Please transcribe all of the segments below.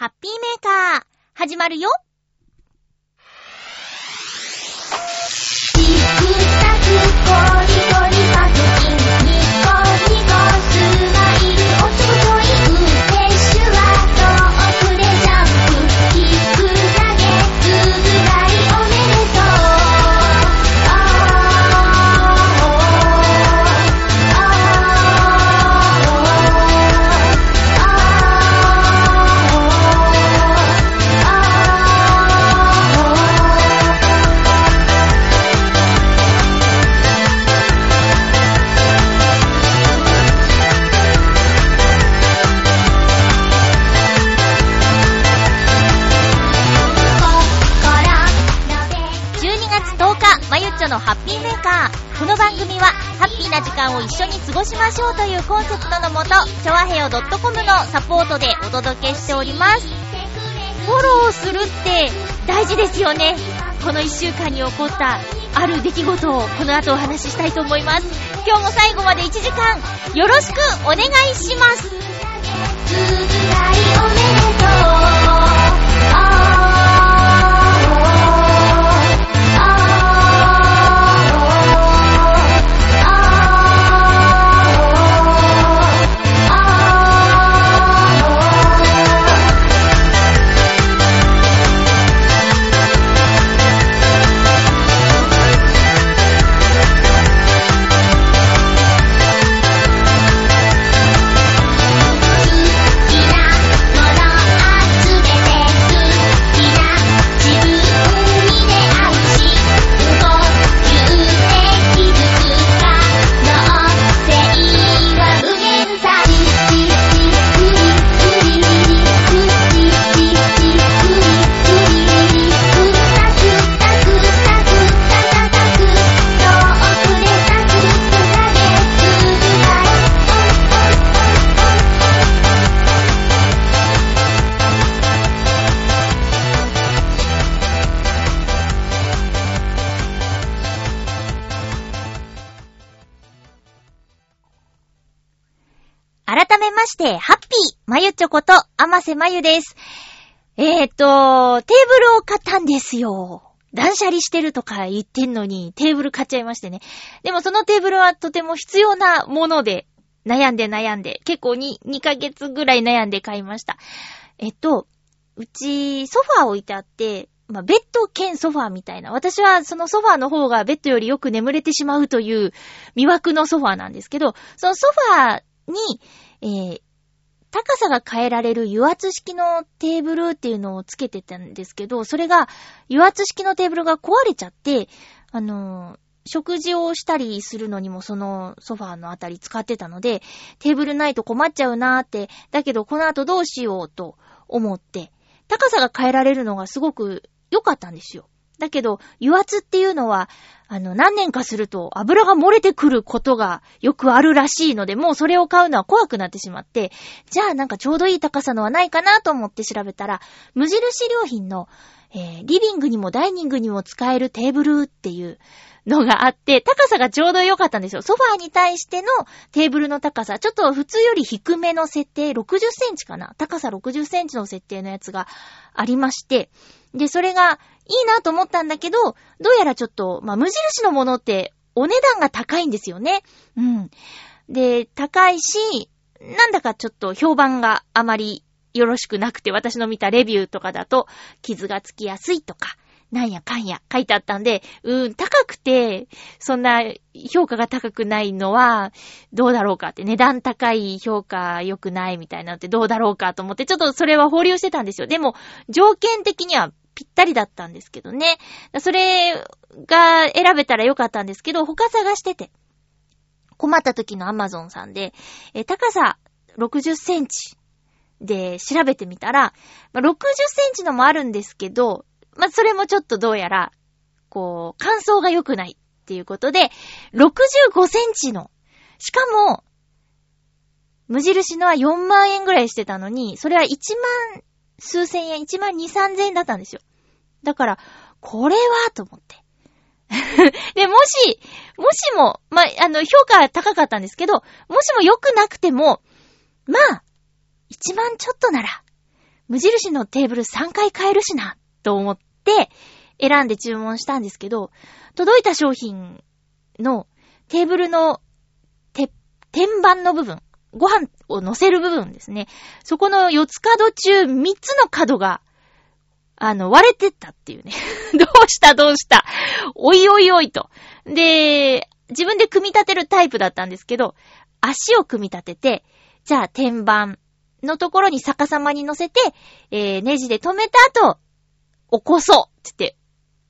ハッピーメーカー、始まるよ。な時間を一緒に過ごしましょうというコンセプトのもと、ちょわへよ .com のサポートでお届けしております。フォローするって大事ですよね。この1週間に起こったある出来事をこの後お話ししたいと思います。今日も最後まで1時間よろしくお願いします。ゆちょこと、あませまゆです。えーと、テーブルを買ったんですよ。断捨離してるとか言ってんのに、テーブル買っちゃいましてね。でもそのテーブルはとても必要なもので、悩んで悩んで、結構に2ヶ月ぐらい悩んで買いました。えっと、うち、ソファー置いてあって、まあ、ベッド兼ソファーみたいな。私はそのソファーの方がベッドよりよく眠れてしまうという魅惑のソファーなんですけど、そのソファーに、えー高さが変えられる油圧式のテーブルっていうのをつけてたんですけど、それが油圧式のテーブルが壊れちゃって、あのー食事をしたりするのにもそのソファーのあたり使ってたので、テーブルないと困っちゃうなーって、だけどこの後どうしようと思って、高さが変えられるのがすごく良かったんですよ。だけど、油圧っていうのは、あの、何年かすると油が漏れてくることがよくあるらしいので、もうそれを買うのは怖くなってしまって、じゃあなんかちょうどいい高さのはないかなと思って調べたら、無印良品の、えーリビングにもダイニングにも使えるテーブルっていうのがあって、高さがちょうど良かったんですよ。ソファーに対してのテーブルの高さ、ちょっと普通より低めの設定、60センチかな？高さ60センチの設定のやつがありまして、で、それがいいなと思ったんだけど、どうやらちょっと、まあ、無印のものってお値段が高いんですよね。うん。で、高いし、なんだかちょっと評判があまりよろしくなくて、私の見たレビューとかだと、傷がつきやすいとか、なんやかんや書いてあったんで、うーん、高くて、そんな評価が高くないのは、どうだろうかって、値段高い評価良くないみたいなのってどうだろうかと思って、ちょっとそれは保留してたんですよ。でも、条件的にはぴったりだったんですけどね。それが選べたらよかったんですけど、他探してて。困った時のアマゾンさんで、え高さ60センチで調べてみたら、まあ、60センチのもあるんですけど、まあ、それもちょっとどうやら、こう、乾燥が良くないっていうことで、65センチの、しかも、無印のは4万円ぐらいしてたのに、それは1万数千円、1万2、3千円だったんですよ。だから、これは、と思って。で、もし、もしも、まあ、あの、評価は高かったんですけど、もしも良くなくても、まあ、1万ちょっとなら、無印のテーブル3回買えるしな、と思って選んで注文したんですけど、届いた商品のテーブルのて、天板の部分、ご飯を乗せる部分ですね。そこの4つ角中3つの角が、あの、割れてったっていうね。どうしたどうしたおいおいおいと。で、自分で組み立てるタイプだったんですけど、足を組み立てて、じゃあ天板のところに逆さまに乗せて、えー、ネジで止めた後、起こそうって言って、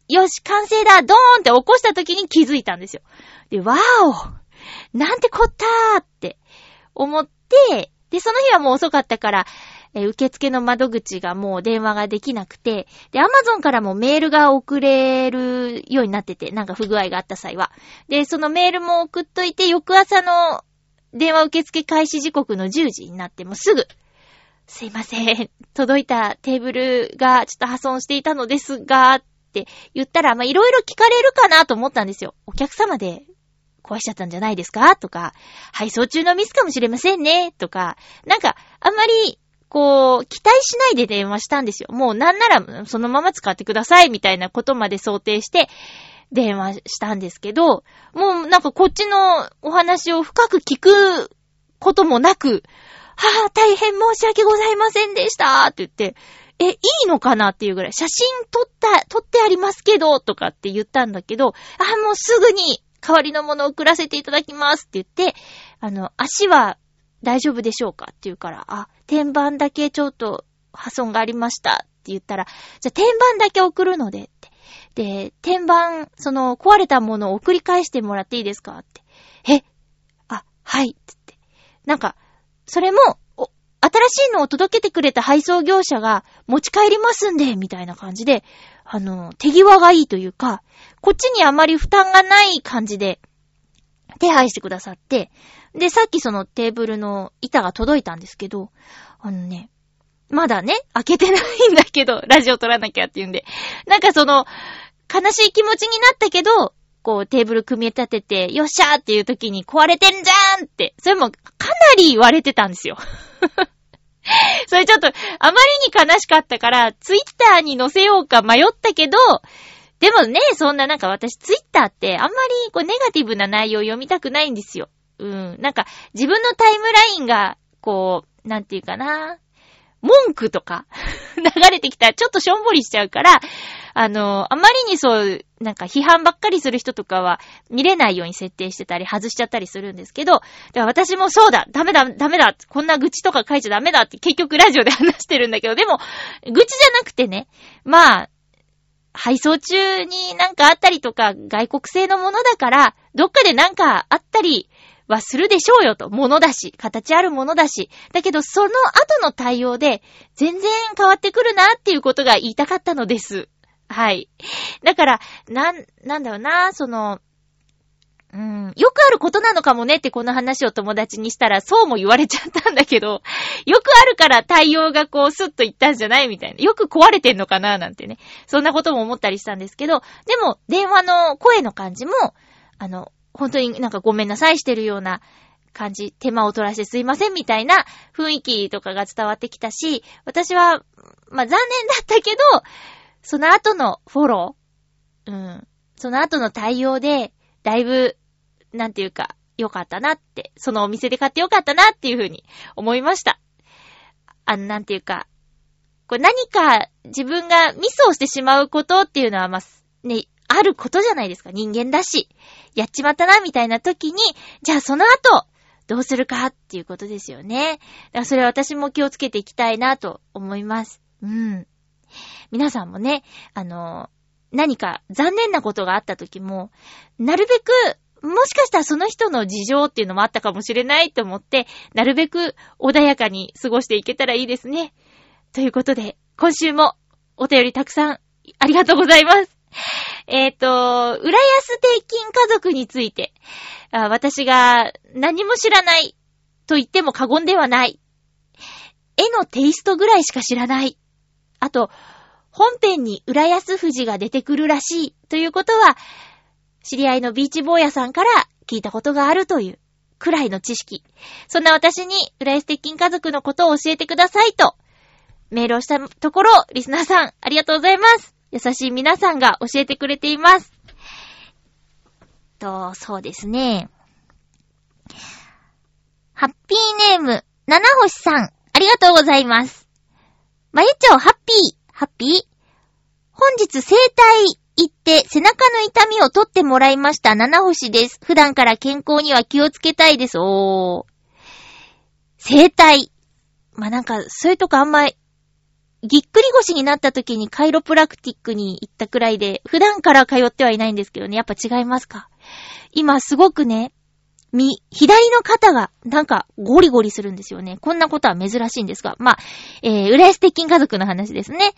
よし、完成だドーンって起こした時に気づいたんですよ。で、わーおなんてこったーって思って、で、その日はもう遅かったから、えー、受付の窓口がもう電話ができなくて、で、アマゾンからもメールが送れるようになってて、なんか不具合があった際は。で、そのメールも送っといて、翌朝の電話受付開始時刻の10時になってもすぐ、すいません。届いたテーブルがちょっと破損していたのですが、って言ったら、ま、いろいろ聞かれるかなと思ったんですよ。お客様で壊しちゃったんじゃないですか？とか、配送中のミスかもしれませんね？とか、なんか、あんまり、こう、期待しないで電話したんですよ。もうなんならそのまま使ってくださいみたいなことまで想定して電話したんですけど、もうなんかこっちのお話を深く聞くこともなく、はぁ、大変申し訳ございませんでしたって言って、え、いいのかな？っていうぐらい、写真撮った、撮ってありますけど、とかって言ったんだけど、あ、もうすぐに代わりのものを送らせていただきますって言って、あの、足は大丈夫でしょうか？って言うから、あ、天板だけちょっと破損がありましたって言ったら、じゃあ天板だけ送るので。で、天板、その壊れたものを送り返してもらっていいですかって。えあ、はいってって。なんか、それも、新しいのを届けてくれた配送業者が持ち帰りますんで、みたいな感じで、あの、手際がいいというか、こっちにあまり負担がない感じで、手配してくださって、で、さっきそのテーブルの板が届いたんですけど、あのね、まだね、開けてないんだけど、ラジオ撮らなきゃって言うんで、なんかその、悲しい気持ちになったけど、こうテーブル組み立てて、よっしゃーっていう時に壊れてんじゃーんって、それもかなり割れてたんですよ。それちょっと、あまりに悲しかったから、ツイッターに載せようか迷ったけど、でもね、そんななんか私ツイッターってあんまりこうネガティブな内容を読みたくないんですよ。うん。なんか自分のタイムラインが、こう、なんていうかな。文句とか 流れてきたらちょっとしょんぼりしちゃうから、あの、あまりにそう、なんか批判ばっかりする人とかは見れないように設定してたり外しちゃったりするんですけど、で私もそうだダメだダメだこんな愚痴とか書いちゃダメだって結局ラジオで話してるんだけど、でも、愚痴じゃなくてね、まあ、配送中になんかあったりとか、外国製のものだから、どっかでなんかあったりはするでしょうよと。ものだし、形あるものだし。だけど、その後の対応で、全然変わってくるなっていうことが言いたかったのです。はい。だから、なん、なんだろうな、その、うん、よくあることなのかもねってこの話を友達にしたらそうも言われちゃったんだけど、よくあるから対応がこうスッといったんじゃないみたいな。よく壊れてんのかななんてね。そんなことも思ったりしたんですけど、でも電話の声の感じも、あの、本当になんかごめんなさいしてるような感じ、手間を取らせてすいませんみたいな雰囲気とかが伝わってきたし、私は、まあ残念だったけど、その後のフォロー、うん、その後の対応で、だいぶ、なんていうか、良かったなって、そのお店で買って良かったなっていうふうに思いました。あの、なんていうか、これ何か自分がミスをしてしまうことっていうのは、まあ、ね、あることじゃないですか。人間だし。やっちまったな、みたいな時に、じゃあその後、どうするかっていうことですよね。だからそれは私も気をつけていきたいなと思います。うん。皆さんもね、あの、何か残念なことがあった時も、なるべく、もしかしたらその人の事情っていうのもあったかもしれないと思って、なるべく穏やかに過ごしていけたらいいですね。ということで、今週もお便りたくさんありがとうございます。えっ、ー、と、浦安定金家族について私が何も知らないと言っても過言ではない。絵のテイストぐらいしか知らない。あと、本編に浦安富士が出てくるらしいということは、知り合いのビーチ坊やさんから聞いたことがあるというくらいの知識。そんな私に浦安鉄筋家族のことを教えてくださいとメールをしたところ、リスナーさん、ありがとうございます。優しい皆さんが教えてくれています。と、そうですね。ハッピーネーム、七星さん、ありがとうございます。まゆちょう、ハッピー、ハッピー。本日生体行って背中の痛みを取ってもらいました七星です。普段から健康には気をつけたいです。おー。生体。まあ、なんか、そういうとこあんまぎっくり腰になった時にカイロプラクティックに行ったくらいで、普段から通ってはいないんですけどね、やっぱ違いますか？今すごくね、み、左の肩がなんかゴリゴリするんですよね。こんなことは珍しいんですが。まあ、えー、浦安鉄筋家族の話ですね。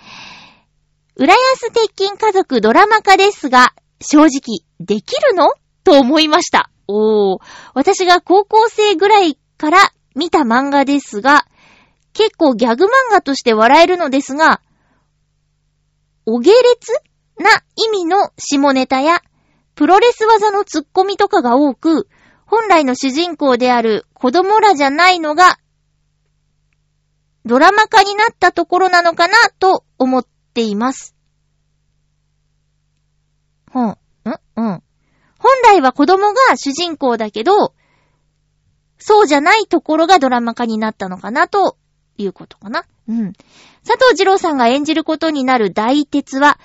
浦安鉄筋家族ドラマ化ですが、正直、できるの？と思いました。おー。私が高校生ぐらいから見た漫画ですが、結構ギャグ漫画として笑えるのですが、お下劣な意味の下ネタや、プロレス技のツッコミとかが多く、本来の主人公である子供らじゃないのが、ドラマ化になったところなのかなと思っています。ほん、んうん。本来は子供が主人公だけど、そうじゃないところがドラマ化になったのかなということかな。うん。佐藤二郎さんが演じることになる大鉄は、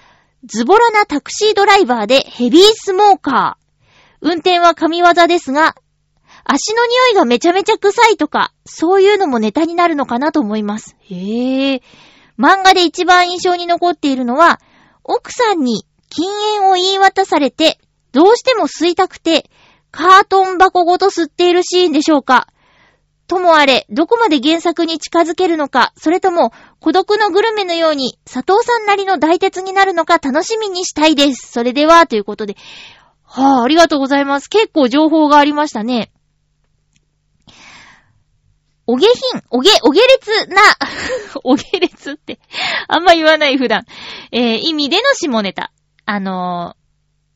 ズボラなタクシードライバーでヘビースモーカー。運転は神業ですが、足の匂いがめちゃめちゃ臭いとか、そういうのもネタになるのかなと思います。へえ。漫画で一番印象に残っているのは、奥さんに禁煙を言い渡されて、どうしても吸いたくて、カートン箱ごと吸っているシーンでしょうか。ともあれ、どこまで原作に近づけるのか、それとも、孤独のグルメのように、佐藤さんなりの大鉄になるのか楽しみにしたいです。それでは、ということで。はぁ、あ、ありがとうございます。結構情報がありましたね。お下品、おげ、お下劣な、お下劣って、あんま言わない普段。えー、意味での下ネタ。あの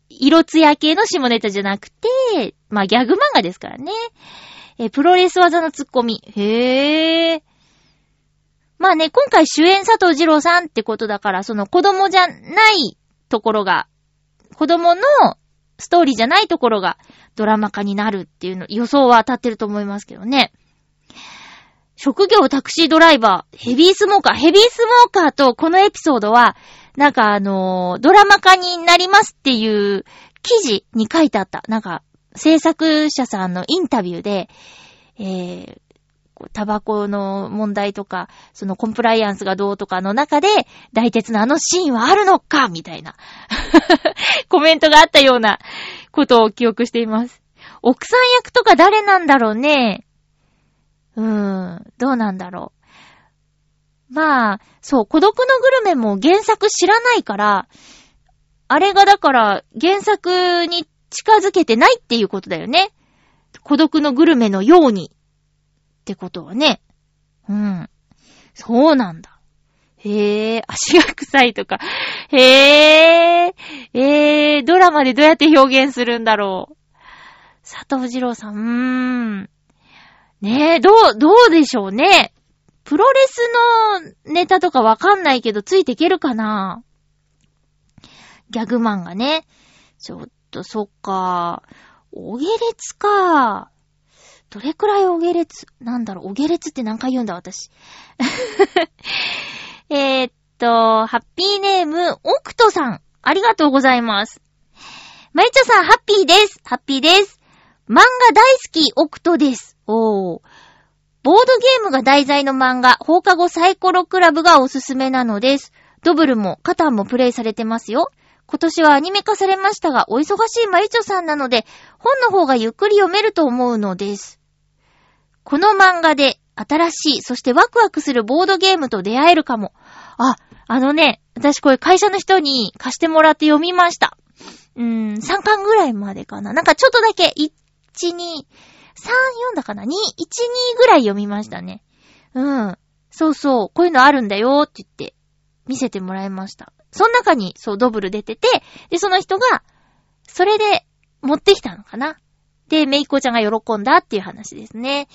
ー、色艶系の下ネタじゃなくて、まあ、ギャグ漫画ですからね。えプロレス技のツッコミ。へー。まあね、今回主演佐藤二郎さんってことだから、その子供じゃないところが、子供のストーリーじゃないところがドラマ化になるっていうの、予想は当たってると思いますけどね。職業タクシードライバー、ヘビースモーカー、ヘビースモーカーとこのエピソードは、なんかあのー、ドラマ化になりますっていう記事に書いてあった。なんか、制作者さんのインタビューで、えー、タバコの問題とか、そのコンプライアンスがどうとかの中で、大鉄のあのシーンはあるのかみたいな コメントがあったようなことを記憶しています。奥さん役とか誰なんだろうね？うーん、どうなんだろう。まあ、そう、孤独のグルメも原作知らないから、あれがだから原作に近づけてないっていうことだよね。孤独のグルメのように。ってことはね。うん。そうなんだ。へえ、足が臭いとか。へえ、えー、ドラマでどうやって表現するんだろう。佐藤二郎さん、うーん。ねえ、どう、どうでしょうね。プロレスのネタとかわかんないけど、ついていけるかなギャグマンがね。ちょっと、そっか。お下劣か。どれくらいお下劣なんだろう、お下劣って何回言うんだ、私。えっと、ハッピーネーム、オクトさん。ありがとうございます。まゆちょさん、ハッピーです。ハッピーです。漫画大好き、オクトです。おー。ボードゲームが題材の漫画、放課後サイコロクラブがおすすめなのです。ドブルもカタンもプレイされてますよ。今年はアニメ化されましたが、お忙しいマリチョさんなので、本の方がゆっくり読めると思うのです。この漫画で新しい、そしてワクワクするボードゲームと出会えるかも。あ、あのね、私これ会社の人に貸してもらって読みました。うーん、3巻ぐらいまでかな。なんかちょっとだけ、1、2、3、4だかな ?2、1、2ぐらい読みましたね。うん。そうそう、こういうのあるんだよって言って、見せてもらいました。その中に、そう、ドブル出てて、で、その人が、それで、持ってきたのかな。で、メイコちゃんが喜んだっていう話ですね。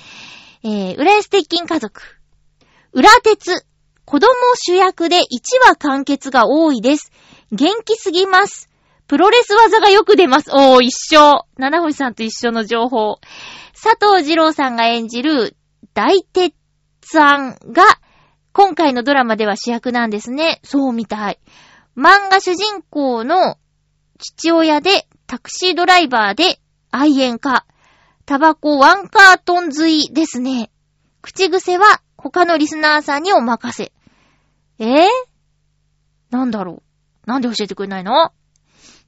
えー、浦安鉄筋家族。裏鉄。子供主役で1話完結が多いです。元気すぎます。プロレス技がよく出ます。おー、一緒。七星さんと一緒の情報。佐藤二郎さんが演じる大鉄案が今回のドラマでは主役なんですね。そうみたい。漫画主人公の父親でタクシードライバーで愛煙家。タバコワンカートン吸いですね。口癖は他のリスナーさんにお任せ。え？ー、なんだろう？なんで教えてくれないの？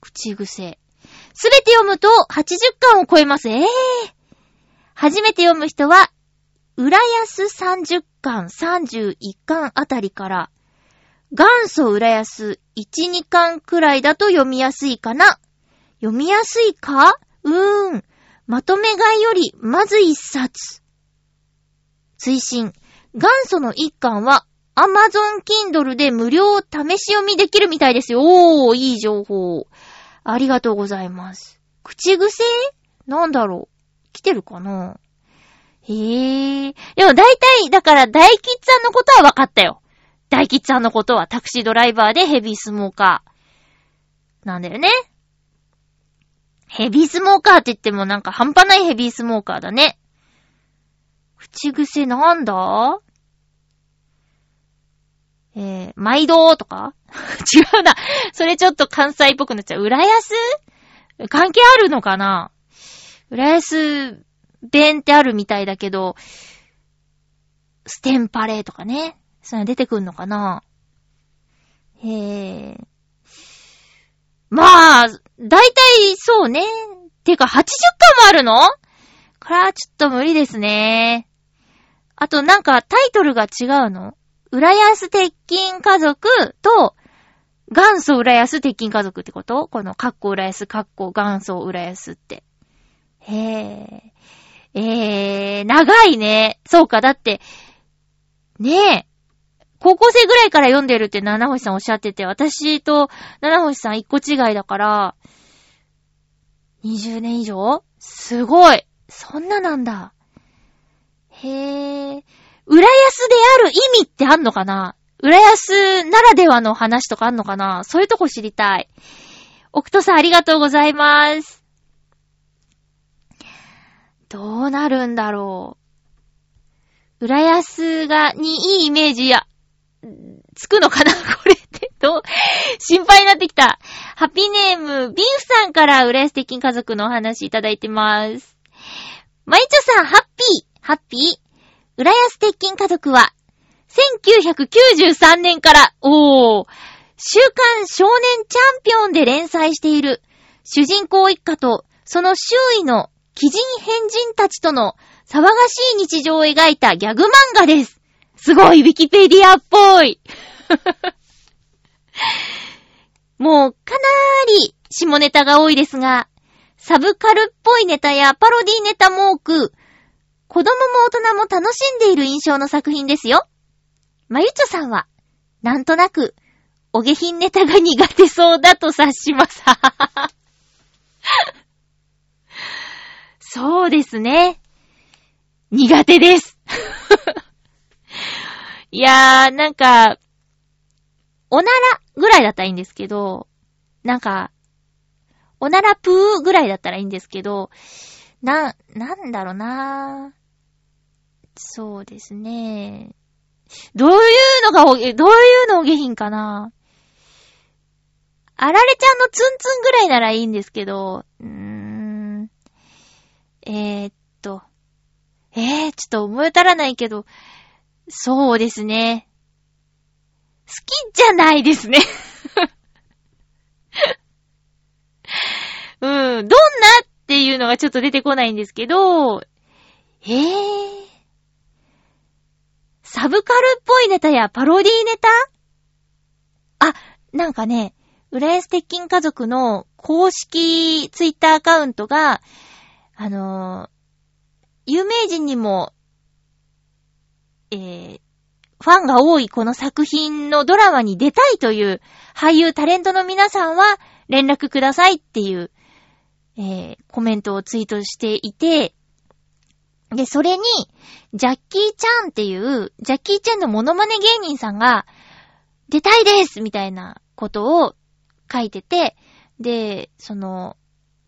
口癖。すべて読むと80巻を超えます。え？えー、初めて読む人は、浦安30巻、31巻あたりから、元祖浦安1、2巻くらいだと読みやすいかな。読みやすいか？うーん。まとめ買いより、まず一冊。追伸。元祖の一巻は、Amazon Kindle で無料試し読みできるみたいですよ。おー、いい情報。ありがとうございます。口癖？なんだろう来てるかな？へぇー。でも大体、だから大吉さんのことは分かったよ。大吉さんのことはタクシードライバーでヘビースモーカー。なんだよね。ヘビースモーカーって言ってもなんか半端ないヘビースモーカーだね。口癖なんだ？えー、毎度とか？違うな。それちょっと関西っぽくなっちゃう。浦安？関係あるのかな？浦安弁ってあるみたいだけど、ステンパレーとかね。そういうの出てくんのかな？へえ。まあ、だいたいそうね。てか80巻もあるの？これはちょっと無理ですね。あとなんかタイトルが違うの？浦安鉄筋家族と元祖浦安鉄筋家族ってこと？このカッコ浦安、カッコ元祖浦安って。へえ。えー、長いね。そうか、だって、ねえ。高校生ぐらいから読んでるって七星さんおっしゃってて、私と七星さん一個違いだから、20年以上？すごいそんななんだ。へえ。浦安である意味ってあんのかな？浦安ならではの話とかあんのかな？そういうとこ知りたい。奥戸さんありがとうございます。どうなるんだろう。浦安が、にいいイメージや、つくのかな？これってどう、心配になってきた。ハッピーネーム、ビンフさんから浦安鉄筋家族のお話いただいてます。マイチョさん、ハッピー、ハッピー。浦安鉄筋家族は、1993年から、おー、週刊少年チャンピオンで連載している、主人公一家と、その周囲の奇人変人たちとの騒がしい日常を描いたギャグ漫画です。すごい、ウィキペディアっぽい。もう、かなーり、下ネタが多いですが、サブカルっぽいネタやパロディネタも多く、子供も大人も楽しんでいる印象の作品ですよ。まゆちょさんは、なんとなく、お下品ネタが苦手そうだと察します。そうですね。苦手です。いやー、なんか、おならぐらいだったらいいんですけど、なんか、おならプーぐらいだったらいいんですけど、な、なんだろうなそうですね。どういうのがおげ、どういうのお下品かなあられちゃんのツンツンぐらいならいいんですけど、うーん。えー、っと。えー、ちょっと思い当たらないけど、そうですね。好きじゃないですね うん。どんなっていうのがちょっと出てこないんですけど、えー。サブカルっぽいネタやパロディネタ？あ、なんかね、浦安鉄筋家族の公式ツイッターアカウントが、あのー、有名人にも、えー、ファンが多いこの作品のドラマに出たいという俳優タレントの皆さんは連絡くださいっていう、えー、コメントをツイートしていて、で、それに、ジャッキー・チャンっていう、ジャッキー・チェンのモノマネ芸人さんが、出たいですみたいなことを書いてて、で、その、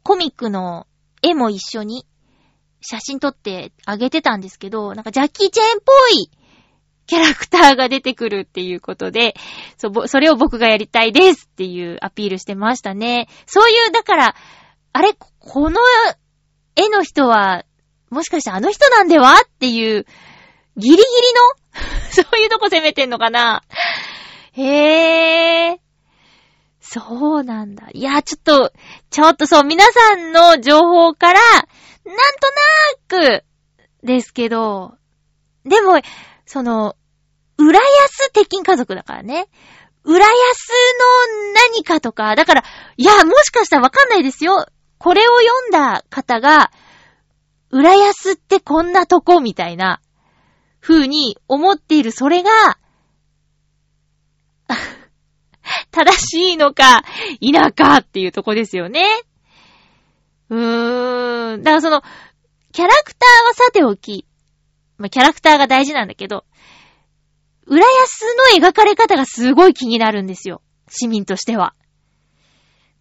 コミックの絵も一緒に写真撮ってあげてたんですけど、なんかジャッキー・チェーンっぽいキャラクターが出てくるっていうことで、そ、それを僕がやりたいですっていうアピールしてましたね。そういう、だから、あれ、この絵の人は、もしかしてあの人なんではっていう、ギリギリの そういうとこ攻めてんのかなへぇー。そうなんだ。いや、ちょっと、ちょっとそう、皆さんの情報から、なんとなーく、ですけど、でも、その、浦安鉄筋家族だからね。浦安の何かとか、だから、いや、もしかしたらわかんないですよ。これを読んだ方が、浦安ってこんなとこみたいな、風に思っているそれが、正しいのか、否かっていうとこですよね。うーん。だからその、キャラクターはさておき、まあ、キャラクターが大事なんだけど、浦安の描かれ方がすごい気になるんですよ。市民としては。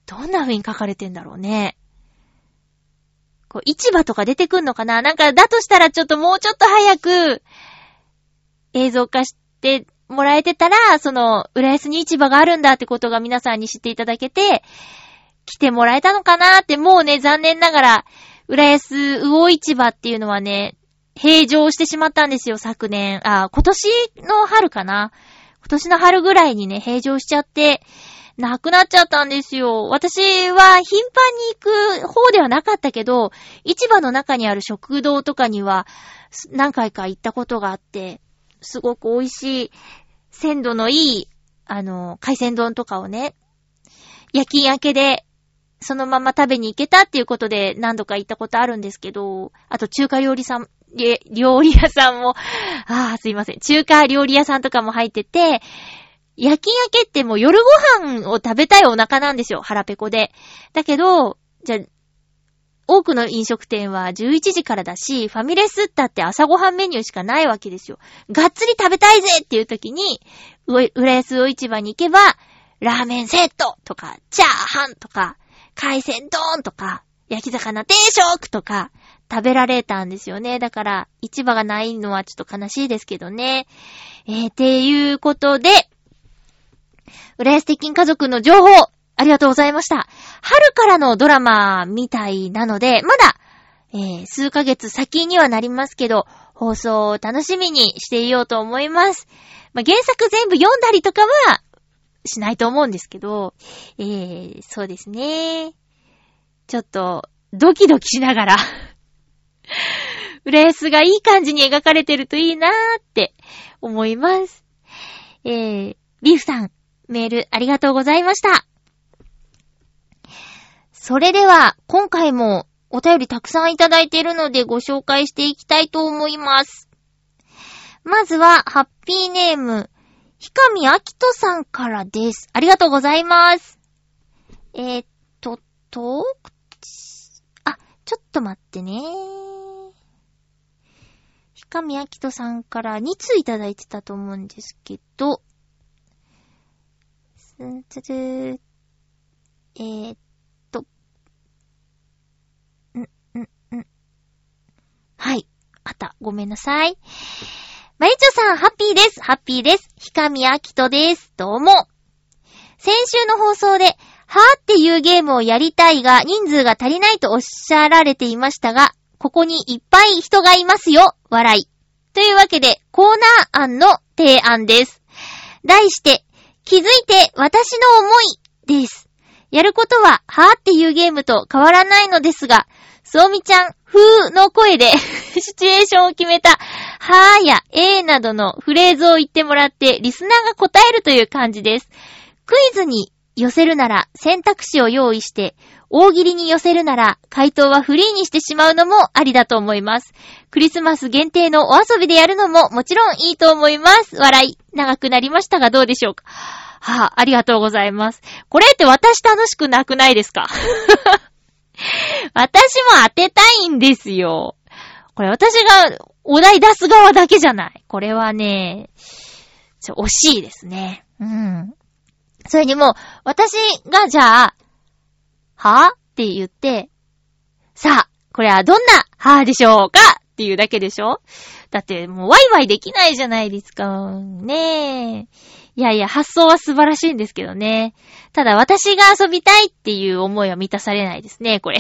どんな風に書かれてんだろうね。こう、市場とか出てくんのかな？なんか、だとしたらちょっともうちょっと早く、映像化してもらえてたら、その、浦安に市場があるんだってことが皆さんに知っていただけて、来てもらえたのかなって、もうね、残念ながら、浦安魚市場っていうのはね、閉場してしまったんですよ、昨年。あ、今年の春かな？今年の春ぐらいにね、閉場しちゃって、なくなっちゃったんですよ。私は頻繁に行く方ではなかったけど、市場の中にある食堂とかには何回か行ったことがあって、すごく美味しい、鮮度のいい、あの、海鮮丼とかをね、夜勤明けで、そのまま食べに行けたっていうことで何度か行ったことあるんですけど、あと中華料理さん、料理屋さんも、ああ、すいません。中華料理屋さんとかも入ってて、夜勤明けってもう夜ご飯を食べたいお腹なんですよ。腹ペコで。だけど、じゃ多くの飲食店は11時からだし、ファミレスったって朝ごはんメニューしかないわけですよ。がっつり食べたいぜっていう時に、浦安魚市場に行けば、ラーメンセットとか、チャーハンとか、海鮮丼とか、焼き魚定食とか、食べられたんですよね。だから、市場がないのはちょっと悲しいですけどね。えー、ていうことで、浦安鉄筋家族の情報、ありがとうございました。春からのドラマみたいなので、まだ、えー、数ヶ月先にはなりますけど、放送を楽しみにしていようと思います。まあ、原作全部読んだりとかは、しないと思うんですけど、えー、そうですね。ちょっと、ドキドキしながら レースがいい感じに描かれてるといいなーって思います。えー、リフさん、メールありがとうございました。それでは、今回もお便りたくさんいただいているのでご紹介していきたいと思います。まずは、ハッピーネーム、ひかみあきとさんからです。ありがとうございます。えー、っと、と、あ、ちょっと待ってね。ひかみあきとさんから2通いただいてたと思うんですけど、すんつるえー、っはい。あった。ごめんなさい。まゆちょさん、ハッピーです。ハッピーです。ひかみあきとです。どうも。先週の放送で、はーっていうゲームをやりたいが、人数が足りないとおっしゃられていましたが、ここにいっぱい人がいますよ。笑い。というわけで、コーナー案の提案です。題して、気づいて私の思いです。やることは、はーっていうゲームと変わらないのですが、そうみちゃん風の声で シチュエーションを決めた、はーや、えーなどのフレーズを言ってもらって、リスナーが答えるという感じです。クイズに寄せるなら選択肢を用意して、大喜利に寄せるなら回答はフリーにしてしまうのもありだと思います。クリスマス限定のお遊びでやるのももちろんいいと思います。笑い。長くなりましたがどうでしょうか？はあ、ありがとうございます。これって私楽しくなくないですか？私も当てたいんですよ。これ私がお題出す側だけじゃない。これはね、ちょ、惜しいですね。うん。それにもう、私がじゃあ、は？ぁって言って、さあ、これはどんなはぁでしょうか？っていうだけでしょ？だってもうワイワイできないじゃないですか。ねえ。いやいや、発想は素晴らしいんですけどね。ただ私が遊びたいっていう思いは満たされないですね、これ。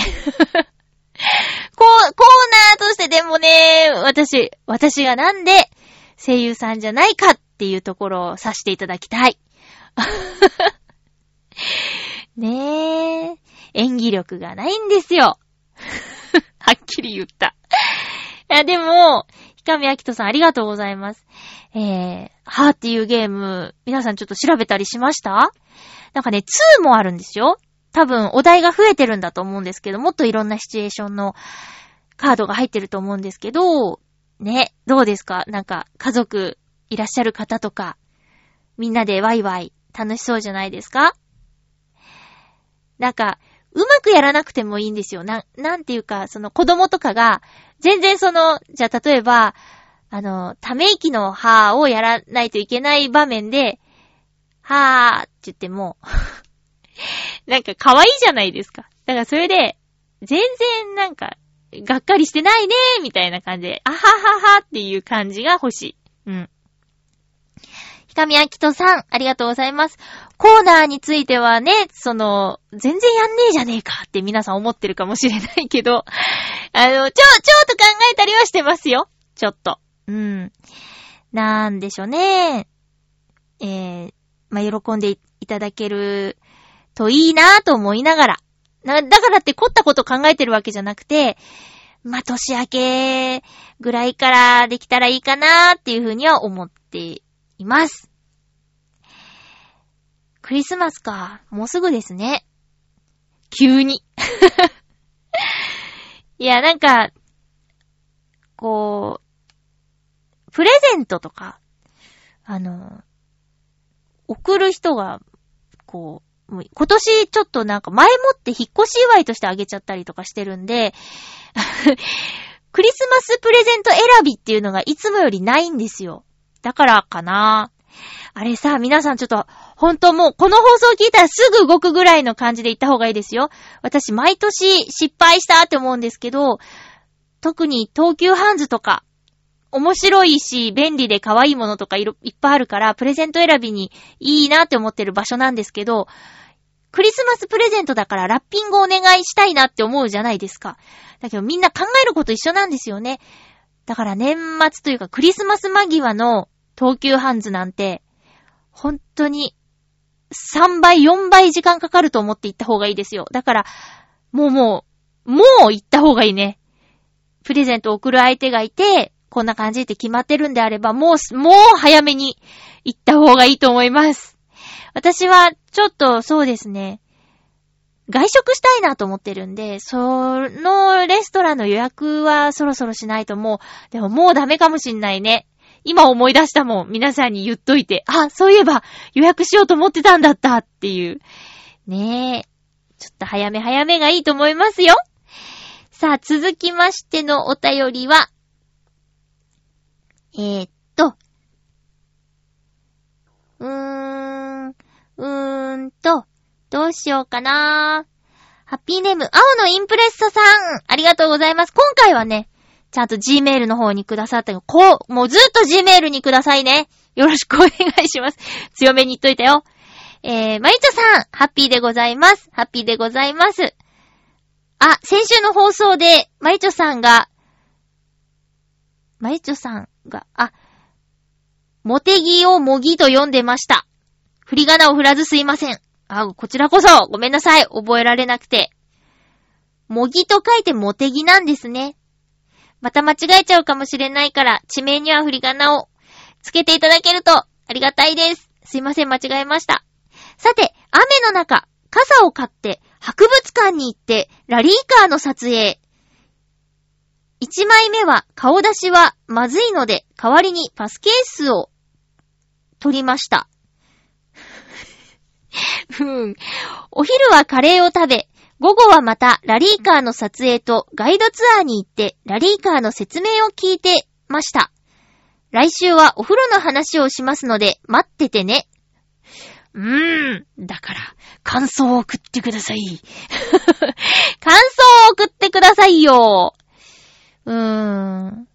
こう、コーナーとしてでもね、私、私がなんで声優さんじゃないかっていうところをさしていただきたい。ねえ。演技力がないんですよ。はっきり言った。いや、でも、ひかみあきとさんありがとうございます。えー、はーっていうゲーム、皆さんちょっと調べたりしました？なんかね、2もあるんですよ。多分、お題が増えてるんだと思うんですけど、もっといろんなシチュエーションのカードが入ってると思うんですけど、ね、どうですか？なんか、家族いらっしゃる方とか、みんなでワイワイ楽しそうじゃないですか？なんか、うまくやらなくてもいいんですよ。な、なんていうか、その子供とかが、全然その、じゃあ例えば、あの、ため息の歯をやらないといけない場面で、はーって言ってもなんか可愛いじゃないですか。だからそれで、全然なんか、がっかりしてないねーみたいな感じで、あはははっていう感じが欲しい。うん。ひかみあきとさん、ありがとうございます。コーナーについてはね、その、全然やんねえじゃねえかって皆さん思ってるかもしれないけど、あの、ちょ、ちょっと考えたりはしてますよ。ちょっと。うん。なんでしょうね。えー、まあ、喜んでいただけるといいなぁと思いながら。な、だからって凝ったこと考えてるわけじゃなくて、まあ、年明けぐらいからできたらいいかなーっていうふうには思っています。クリスマスか。もうすぐですね。急に。いや、なんか、こう、プレゼントとか、あの、送る人が、こう、もう今年ちょっとなんか前もって引っ越し祝いとしてあげちゃったりとかしてるんで、クリスマスプレゼント選びっていうのがいつもよりないんですよ。だからかな。あれさ、皆さんちょっと、ほんともう、この放送聞いたらすぐ動くぐらいの感じで言った方がいいですよ。私、毎年失敗したって思うんですけど、特に東急ハンズとか、面白いし、便利で可愛いものとかいっぱいあるから、プレゼント選びにいいなって思ってる場所なんですけど、クリスマスプレゼントだからラッピングお願いしたいなって思うじゃないですか。だけどみんな考えること一緒なんですよね。だから年末というかクリスマス間際の東急ハンズなんて、本当に3倍、4倍時間かかると思って行った方がいいですよ。だから、もうもう、もう行った方がいいね。プレゼントを送る相手がいて、こんな感じって決まってるんであれば、もう、もう早めに行った方がいいと思います。私は、ちょっと、そうですね。外食したいなと思ってるんで、そのレストランの予約はそろそろしないともう、でももうダメかもしんないね。今思い出したもん、皆さんに言っといて、あ、そういえば予約しようと思ってたんだったっていう。ねえ。ちょっと早め早めがいいと思いますよ。さあ、続きましてのお便りは、えー、っと、うーん、うーんと、どうしようかなハッピーネーム、青のインプレッサさん、ありがとうございます。今回はね、ちゃんと Gmail の方にくださったこう、もうずっと Gmail にくださいね。よろしくお願いします。強めに言っといたよ。えー、まゆちょさん、ハッピーでございます。ハッピーでございます。あ、先週の放送で、まゆちょさんが、まゆちょさんが、あ、モテギをもぎと読んでました。振り仮名を振らずすいません。あ、こちらこそ、ごめんなさい。覚えられなくて。もぎと書いてモテギなんですね。また間違えちゃうかもしれないから、地名には振り仮名をつけていただけるとありがたいです。すいません、間違えました。さて、雨の中、傘を買って、博物館に行って、ラリーカーの撮影。一枚目は、顔出しはまずいので、代わりにパスケースを取りました。うん。お昼はカレーを食べ、午後はまたラリーカーの撮影とガイドツアーに行ってラリーカーの説明を聞いてました。来週はお風呂の話をしますので待っててね。うーん。だから、感想を送ってください。感想を送ってくださいよ。うーん。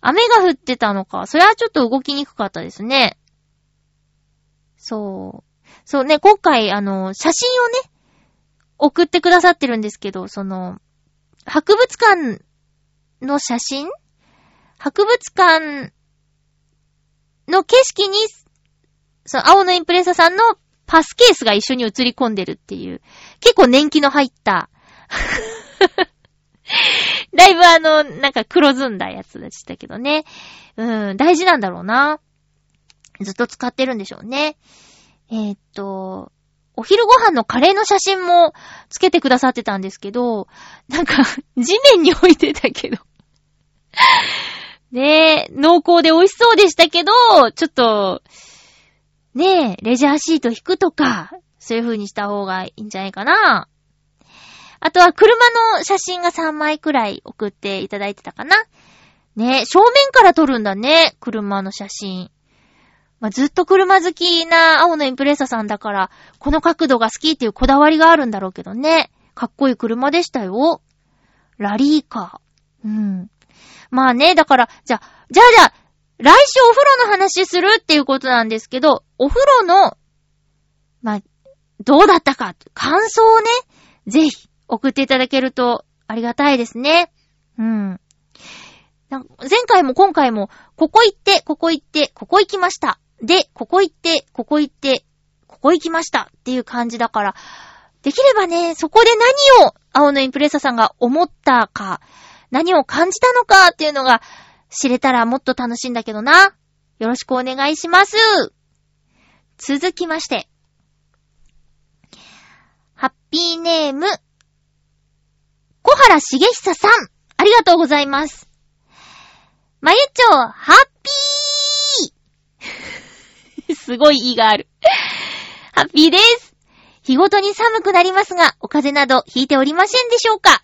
雨が降ってたのか。それはちょっと動きにくかったですね。そう。そうね、今回、あの、写真をね、送ってくださってるんですけど、その、博物館の写真？博物館の景色に、その青のインプレッサさんのパスケースが一緒に映り込んでるっていう、結構年季の入った だいぶあの、なんか黒ずんだやつでしたけどね。うん、大事なんだろうな。ずっと使ってるんでしょうね。えー、っと、お昼ご飯のカレーの写真もつけてくださってたんですけど、なんか、地面に置いてたけど ねえ、濃厚で美味しそうでしたけど、ちょっと、ねえ、レジャーシート引くとか、そういう風にした方がいいんじゃないかな。あとは車の写真が3枚くらい送っていただいてたかな。ねえ正面から撮るんだね、車の写真。まあ、ずっと車好きな青のインプレッサさんだから、この角度が好きっていうこだわりがあるんだろうけどね。かっこいい車でしたよ。ラリーカー。うん。まあね、だから、じゃ、じゃあじゃあ、来週お風呂の話するっていうことなんですけど、お風呂の、まあ、どうだったか、感想をね、ぜひ送っていただけるとありがたいですね。うん。前回も今回も、ここ行って、ここ行って、ここ行きました。で、ここ行って、ここ行って、ここ行きましたっていう感じだから、できればね、そこで何を青のインプレッサさんが思ったか、何を感じたのかっていうのが知れたらもっと楽しいんだけどな。よろしくお願いします。続きまして。ハッピーネーム、小原茂久さん、ありがとうございます。まゆちょ、ハッピーすごい意がある。ハッピーです。日ごとに寒くなりますが、お風邪など引いておりませんでしょうか？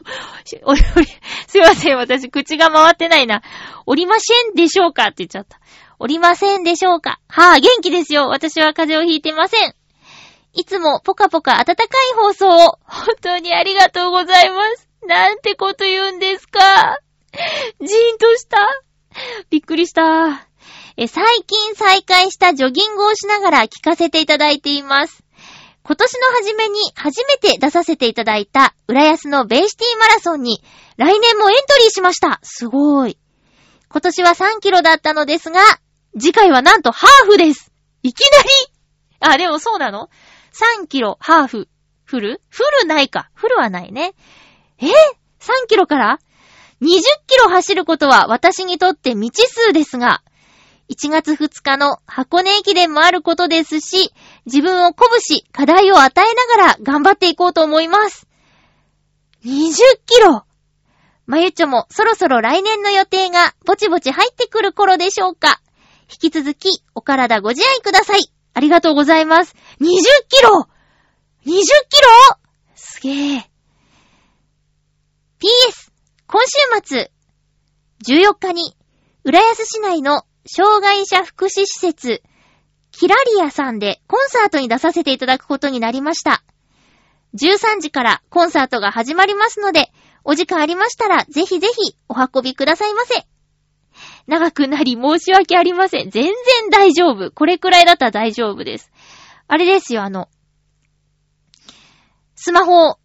おりおり、すいません、私口が回ってないな。おりませんでしょうか？って言っちゃった。おりませんでしょうか？はぁ、あ、元気ですよ。私は風邪をひいてません。いつもポカポカ暖かい放送を、本当にありがとうございます。なんてこと言うんですか？じーんとした。びっくりした。え、最近再開したジョギングをしながら聞かせていただいています。今年の初めに初めて出させていただいた浦安のベイシティマラソンに来年もエントリーしました。すごい。今年は3キロだったのですが、次回はなんとハーフです。いきなり？あ、でもそうなの ?3 キロ、ハーフ、フル？フルないか。フルはないね。え ?3 キロから ?20 キロ走ることは私にとって未知数ですが、1月2日の箱根駅伝もあることですし、自分を鼓舞し、課題を与えながら頑張っていこうと思います。20キロまゆちょもそろそろ来年の予定がぼちぼち入ってくる頃でしょうか引き続きお体ご自愛ください。ありがとうございます。20キロ !20 キロ？すげえ。PS、今週末、14日に、浦安市内の障害者福祉施設、キラリアさんでコンサートに出させていただくことになりました。13時からコンサートが始まりますので、お時間ありましたらぜひぜひお運びくださいませ。長くなり申し訳ありません。全然大丈夫。これくらいだったら大丈夫です。あれですよ、あの、スマホを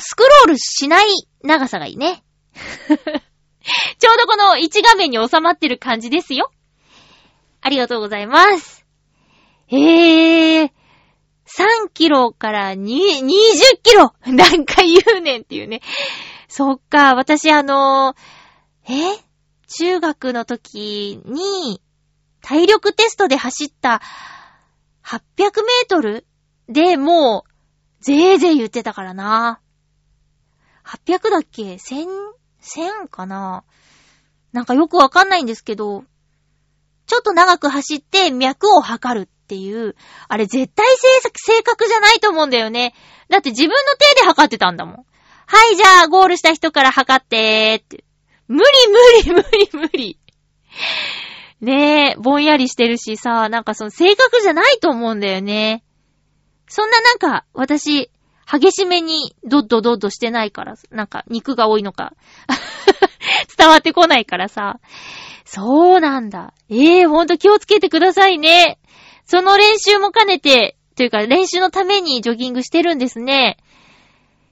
スクロールしない長さがいいね。ちょうどこの1画面に収まってる感じですよ。ありがとうございます。へえ、3キロから20キロ 何回言うねんっていうね。そっか、私あの、え中学の時に、体力テストで走った800メートルでもう、ぜーぜー言ってたからな。800だっけ ?1000、1000かな？なんかよくわかんないんですけど、ちょっと長く走って脈を測るっていう、あれ絶対正確じゃないと思うんだよね。だって自分の手で測ってたんだもん。はい、じゃあ、ゴールした人から測ってーって。無理無理無理無理。ねえ、ぼんやりしてるしさ、なんかその正確じゃないと思うんだよね。そんななんか、私、激しめにドッドドッドしてないから、なんか肉が多いのか 伝わってこないからさ。そうなんだ。ええー、ほんと気をつけてくださいね。その練習も兼ねて、というか練習のためにジョギングしてるんですね。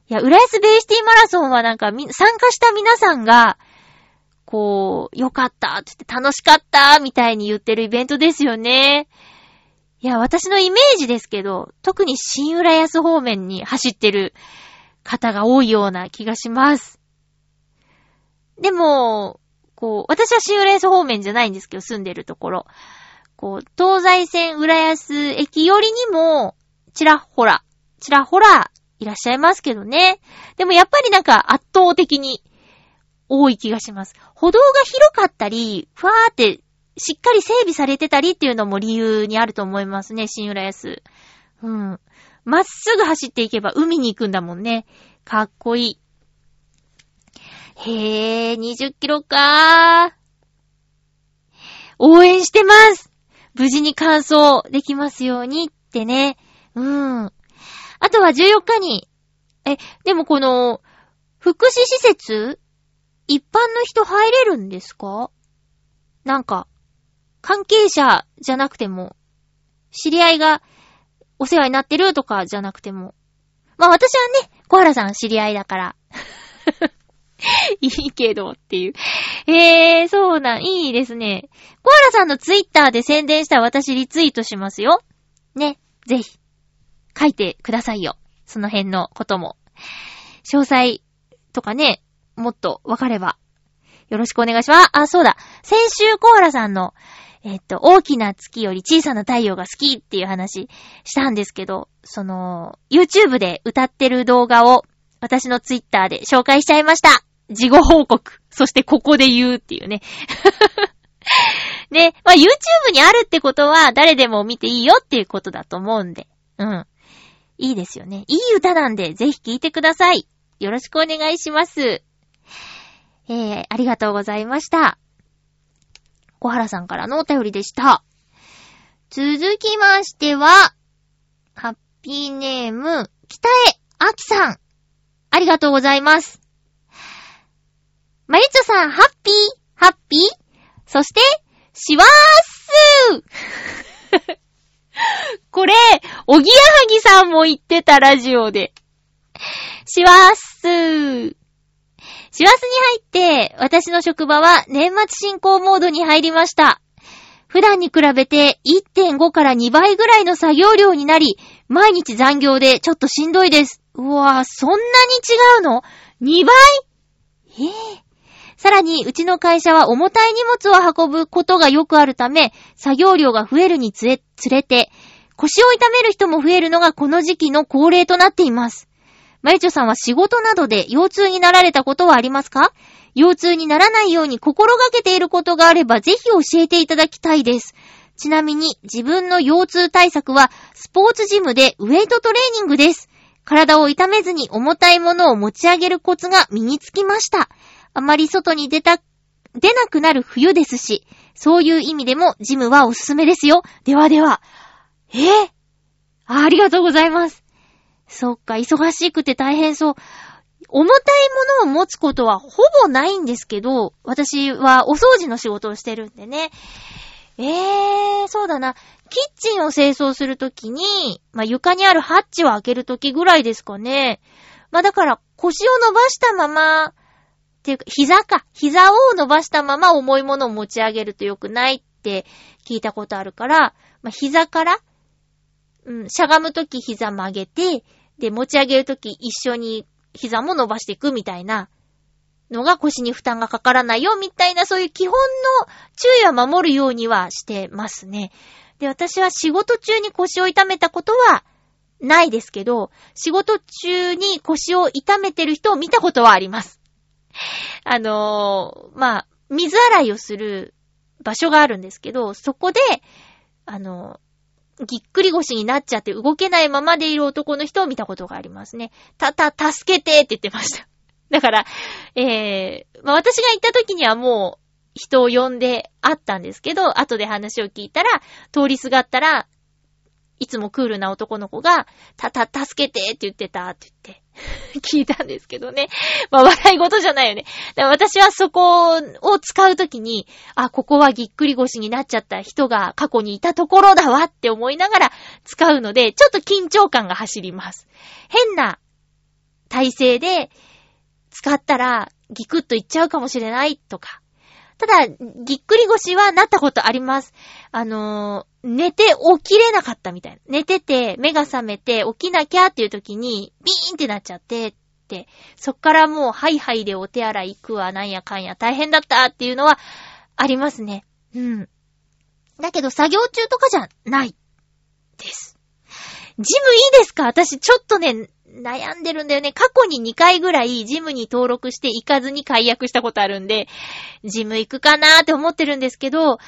いや、浦安ベイシティマラソンはなんか参加した皆さんが、こう、よかったって楽しかったみたいに言ってるイベントですよね。いや、私のイメージですけど、特に新浦安方面に走ってる方が多いような気がします。でも、こう、私は新浦安方面じゃないんですけど、住んでるところ。こう、東西線浦安駅寄りにも、ちらほら、ちらほら、いらっしゃいますけどね。でもやっぱりなんか圧倒的に多い気がします。歩道が広かったり、ふわーってしっかり整備されてたりっていうのも理由にあると思いますね、新浦安。うん。まっすぐ走っていけば海に行くんだもんね。かっこいい。へー、20キロかー。応援してます無事に完走できますようにってね。うん。あとは14日に、え、でもこの、福祉施設？一般の人入れるんですか？なんか、関係者じゃなくても、知り合いがお世話になってるとかじゃなくても。まあ私はね、小原さん知り合いだから。いいけどっていう。えー、そうなん、いいですね。小原さんのツイッターで宣伝したら私リツイートしますよ。ね、ぜひ、書いてくださいよ。その辺のことも。詳細とかね、もっとわかれば、よろしくお願いします。あ、そうだ。先週小原さんの、えっと、大きな月より小さな太陽が好きっていう話したんですけど、その、YouTube で歌ってる動画を私の Twitter で紹介しちゃいました。事後報告。そしてここで言うっていうね。で、まあ、YouTube にあるってことは誰でも見ていいよっていうことだと思うんで。うん。いいですよね。いい歌なんでぜひ聴いてください。よろしくお願いします。えー、ありがとうございました。小原さんからのお便りでした。続きましては、ハッピーネーム、北江あきさん。ありがとうございます。まゆちょさん、ハッピー、ハッピー。そして、しわーす これ、おぎやはぎさんも言ってたラジオで。しわーすー。師走に入って、私の職場は年末進行モードに入りました。普段に比べて1.5から2倍ぐらいの作業量になり、毎日残業でちょっとしんどいです。うわぁ、そんなに違うの ?2 倍？ええー、さらに、うちの会社は重たい荷物を運ぶことがよくあるため、作業量が増えるにつれ、つれて、腰を痛める人も増えるのがこの時期の恒例となっています。まゆちょさんは仕事などで腰痛になられたことはありますか？腰痛にならないように心がけていることがあればぜひ教えていただきたいです。ちなみに自分の腰痛対策はスポーツジムでウェイトトレーニングです。体を痛めずに重たいものを持ち上げるコツが身につきました。あまり外に出た、出なくなる冬ですし、そういう意味でもジムはおすすめですよ。ではでは。え？ー、ありがとうございます。そっか、忙しくて大変そう。重たいものを持つことはほぼないんですけど、私はお掃除の仕事をしてるんでね。えー、そうだな。キッチンを清掃するときに、まあ、床にあるハッチを開けるときぐらいですかね。まあ、だから腰を伸ばしたまま、っていうか、膝か。膝を伸ばしたまま重いものを持ち上げると良くないって聞いたことあるから、まあ、膝から、うん、しゃがむとき膝曲げて、で、持ち上げるとき一緒に膝も伸ばしていくみたいなのが腰に負担がかからないよみたいなそういう基本の注意は守るようにはしてますね。で、私は仕事中に腰を痛めたことはないですけど、仕事中に腰を痛めてる人を見たことはあります。あのー、まあ、水洗いをする場所があるんですけど、そこで、あの、ぎっくり腰になっちゃって動けないままでいる男の人を見たことがありますね。た、た、助けてって言ってました。だから、えー、まあ、私が行った時にはもう人を呼んであったんですけど、後で話を聞いたら、通りすがったら、いつもクールな男の子が、た、た、助けてって言ってたって言って、聞いたんですけどね。まあ、笑い事じゃないよね。私はそこを使うときに、あ、ここはぎっくり腰になっちゃった人が過去にいたところだわって思いながら使うので、ちょっと緊張感が走ります。変な体勢で使ったら、ギクッといっちゃうかもしれないとか。ただ、ぎっくり腰はなったことあります。あのー、寝て起きれなかったみたいな。寝てて、目が覚めて、起きなきゃっていう時に、ビーンってなっちゃって、って、そっからもう、ハイハイでお手洗い行くわ、なんやかんや、大変だったっていうのは、ありますね。うん。だけど、作業中とかじゃない。です。ジムいいですか？私、ちょっとね、悩んでるんだよね。過去に2回ぐらいジムに登録して行かずに解約したことあるんで、ジム行くかなーって思ってるんですけど、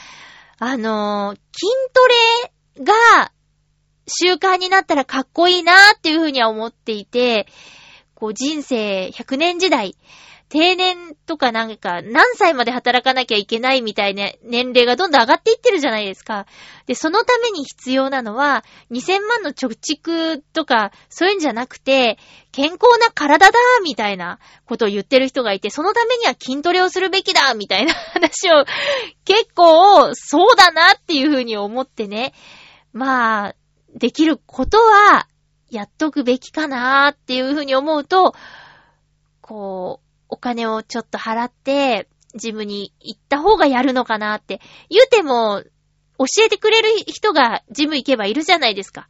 あのー、筋トレが習慣になったらかっこいいなーっていうふうには思っていて、こう人生100年時代、定年とかなんか何歳まで働かなきゃいけないみたいな年齢がどんどん上がっていってるじゃないですか。で、そのために必要なのは2000万の貯蓄とかそういうんじゃなくて健康な体だみたいなことを言ってる人がいて、そのためには筋トレをするべきだみたいな 話を結構そうだなっていうふうに思ってね。まあ、できることはやっとくべきかなっていうふうに思うと、こう、お金をちょっと払って、ジムに行った方がやるのかなって。言うても、教えてくれる人がジム行けばいるじゃないですか。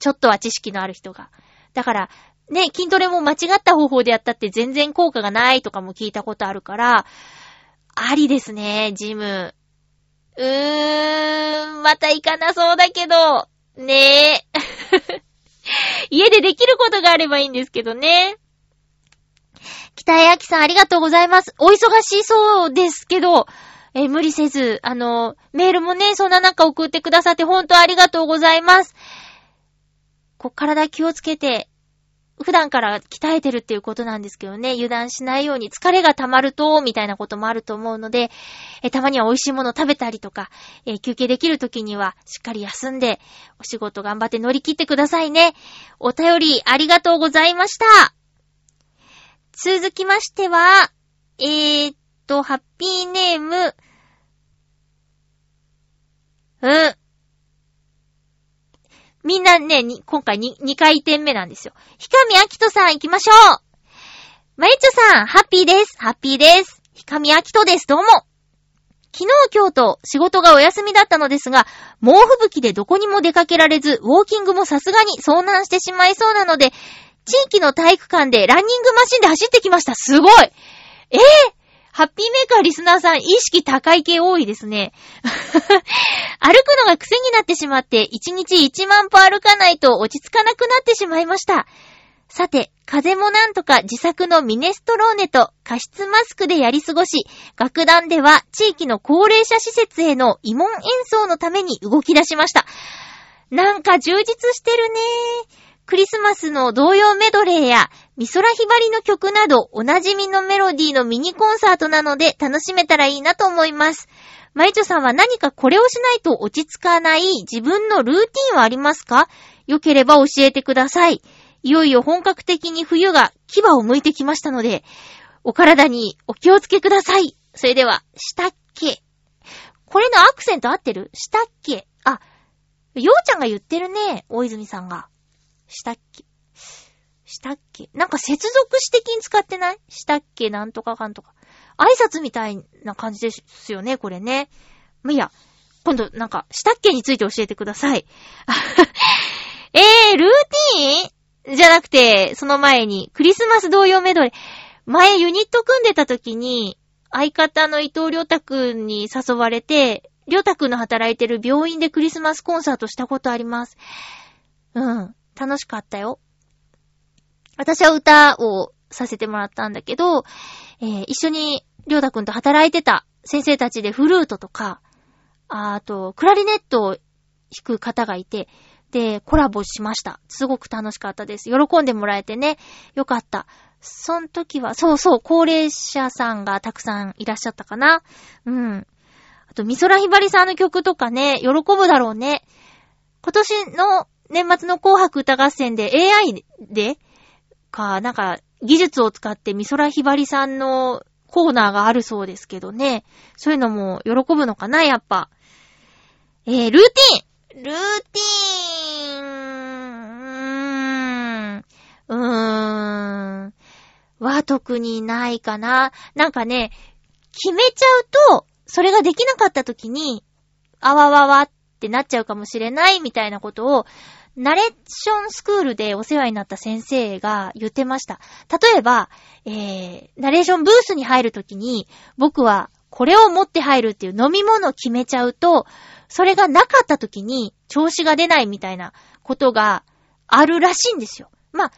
ちょっとは知識のある人が。だから、ね、筋トレも間違った方法でやったって全然効果がないとかも聞いたことあるから、ありですね、ジム。うーん、また行かなそうだけど、ねえ。家でできることがあればいいんですけどね。北江明さんありがとうございます。お忙しそうですけど、えー、無理せず、あの、メールもね、そんな中送ってくださって本当ありがとうございます。こ体気をつけて、普段から鍛えてるっていうことなんですけどね、油断しないように疲れが溜まると、みたいなこともあると思うので、えたまには美味しいもの食べたりとか、え休憩できる時にはしっかり休んで、お仕事頑張って乗り切ってくださいね。お便りありがとうございました。続きましては、えーっと、ハッピーネーム、うん。みんなね、に今回に2回転目なんですよ。ひかみあきとさん行きましょうまゆちょさん、ハッピーです。ハッピーです。ひかみあきとです。どうも。昨日今日と仕事がお休みだったのですが、猛吹雪でどこにも出かけられず、ウォーキングもさすがに遭難してしまいそうなので、地域の体育館でランニングマシンで走ってきました。すごいえぇ、ー、ハッピーメーカーリスナーさん、意識高い系多いですね。歩くのが癖になってしまって、1日1万歩歩かないと落ち着かなくなってしまいました。さて、風もなんとか自作のミネストローネと加湿マスクでやり過ごし、楽団では地域の高齢者施設への慰問演奏のために動き出しました。なんか充実してるねー。クリスマスの童謡メドレーや、美空ひばりの曲など、おなじみのメロディーのミニコンサートなので、楽しめたらいいなと思います。マイチョさんは何かこれをしないと落ち着かない自分のルーティンはありますか？よければ教えてください。いよいよ本格的に冬が牙を剥いてきましたので、お体にお気をつけください。それでは、したっけこれのアクセント合ってる？したっけあ、ようちゃんが言ってるね、大泉さんが。したっけ？したっけ？なんか接続詞的に使ってない？したっけ？なんとかかんとか。挨拶みたいな感じですよね、これね。ま、いや、今度なんか、したっけについて教えてください。えー、ルーティーン？じゃなくて、その前に、クリスマス同様メドレー。前ユニット組んでた時に、相方の伊藤良太くんに誘われて、良太くんの働いてる病院でクリスマスコンサートしたことあります。うん。楽しかったよ。私は歌をさせてもらったんだけど、えー、一緒にりょうたくんと働いてた先生たちでフルートとか、あと、クラリネットを弾く方がいて、で、コラボしました。すごく楽しかったです。喜んでもらえてね、よかった。その時は、そうそう、高齢者さんがたくさんいらっしゃったかな。うん。あと、美空ひばりさんの曲とかね、喜ぶだろうね。今年の年末の紅白歌合戦で AI で、か、なんか、技術を使って美空ひばりさんのコーナーがあるそうですけどね。そういうのも喜ぶのかな、やっぱ。えー、ルーティンルーティーンうーん。うーん。は特にないかな。なんかね、決めちゃうと、それができなかった時に、あわわわってなっちゃうかもしれないみたいなことを、ナレーションスクールでお世話になった先生が言ってました。例えば、えー、ナレーションブースに入るときに、僕はこれを持って入るっていう飲み物を決めちゃうと、それがなかったときに調子が出ないみたいなことがあるらしいんですよ。まあ、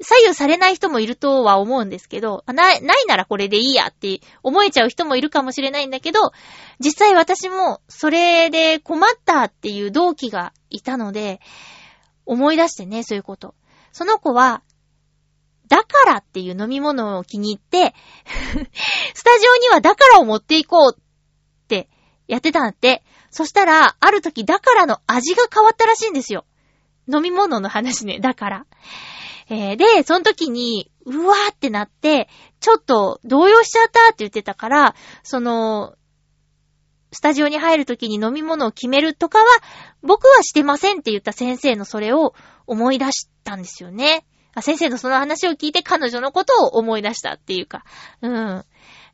左右されない人もいるとは思うんですけど、ない、ないならこれでいいやって思えちゃう人もいるかもしれないんだけど、実際私もそれで困ったっていう同期がいたので、思い出してね、そういうこと。その子は、だからっていう飲み物を気に入って スタジオにはだからを持っていこうってやってたんだって。そしたら、ある時だからの味が変わったらしいんですよ。飲み物の話ね、だから。えー、で、その時に、うわーってなって、ちょっと動揺しちゃったって言ってたから、その、スタジオに入るときに飲み物を決めるとかは、僕はしてませんって言った先生のそれを思い出したんですよね。あ先生のその話を聞いて彼女のことを思い出したっていうか。うん。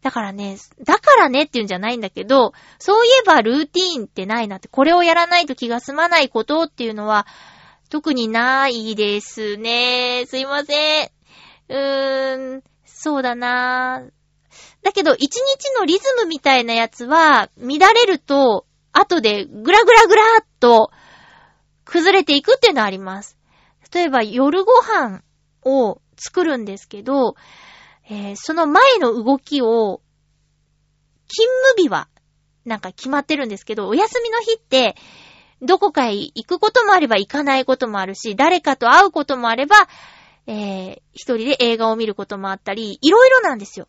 だからね、だからねっていうんじゃないんだけど、そういえばルーティーンってないなって、これをやらないと気が済まないことっていうのは、特にないですね。すいません。うーん、そうだなだけど、一日のリズムみたいなやつは、乱れると、後でぐらぐらぐらっと崩れていくっていうのはあります。例えば、夜ご飯を作るんですけど、えー、その前の動きを、勤務日は、なんか決まってるんですけど、お休みの日って、どこかへ行くこともあれば行かないこともあるし、誰かと会うこともあれば、えー、一人で映画を見ることもあったり、いろいろなんですよ。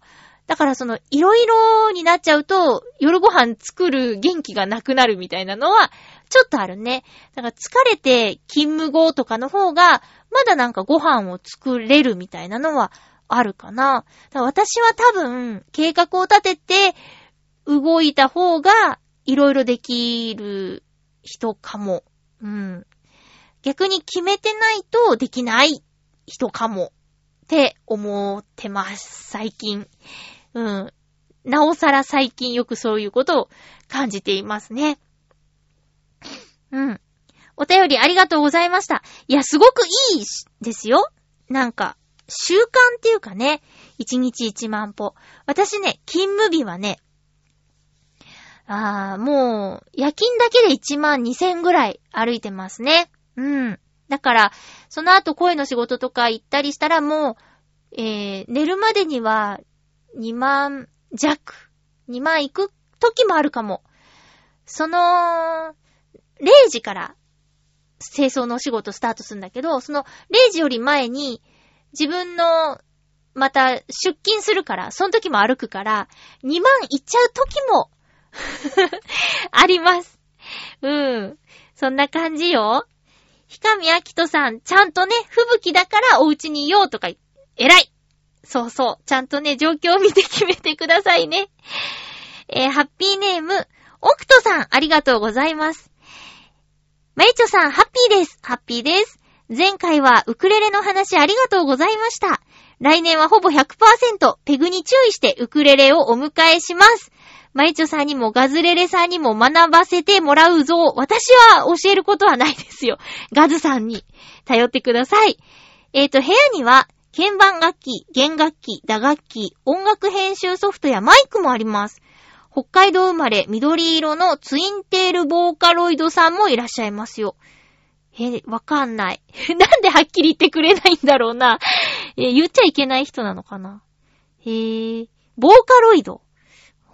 だからその、いろいろになっちゃうと、夜ご飯作る元気がなくなるみたいなのは、ちょっとあるね。だから疲れて勤務後とかの方が、まだなんかご飯を作れるみたいなのはあるかな。か私は多分、計画を立てて、動いた方が、いろいろできる人かも。うん。逆に決めてないとできない人かも。って思ってます、最近。うん。なおさら最近よくそういうことを感じていますね。うん。お便りありがとうございました。いや、すごくいいですよ。なんか、習慣っていうかね、1日1万歩。私ね、勤務日はね、あー、もう、夜勤だけで1万2000ぐらい歩いてますね。うん。だから、その後声の仕事とか行ったりしたらもう、えー、寝るまでには2万弱、2万行く時もあるかも。その、0時から清掃のお仕事スタートするんだけど、その0時より前に自分のまた出勤するから、その時も歩くから、2万行っちゃう時も あります。うん。そんな感じよ。ひかみあきとさん、ちゃんとね、吹雪だからお家にいようとか、偉いそうそう。ちゃんとね、状況を見て決めてくださいね。えー、ハッピーネーム、オクトさん、ありがとうございます。まゆちょさん、ハッピーです。ハッピーです。前回はウクレレの話ありがとうございました。来年はほぼ100%ペグに注意してウクレレをお迎えします。まゆちょさんにもガズレレさんにも学ばせてもらうぞ。私は教えることはないですよ。ガズさんに頼ってください。えっ、ー、と、部屋には鍵盤楽器、弦楽器、打楽器、音楽編集ソフトやマイクもあります。北海道生まれ緑色のツインテールボーカロイドさんもいらっしゃいますよ。え、わかんない。なんではっきり言ってくれないんだろうな。え、言っちゃいけない人なのかな。へえ、ボーカロイド。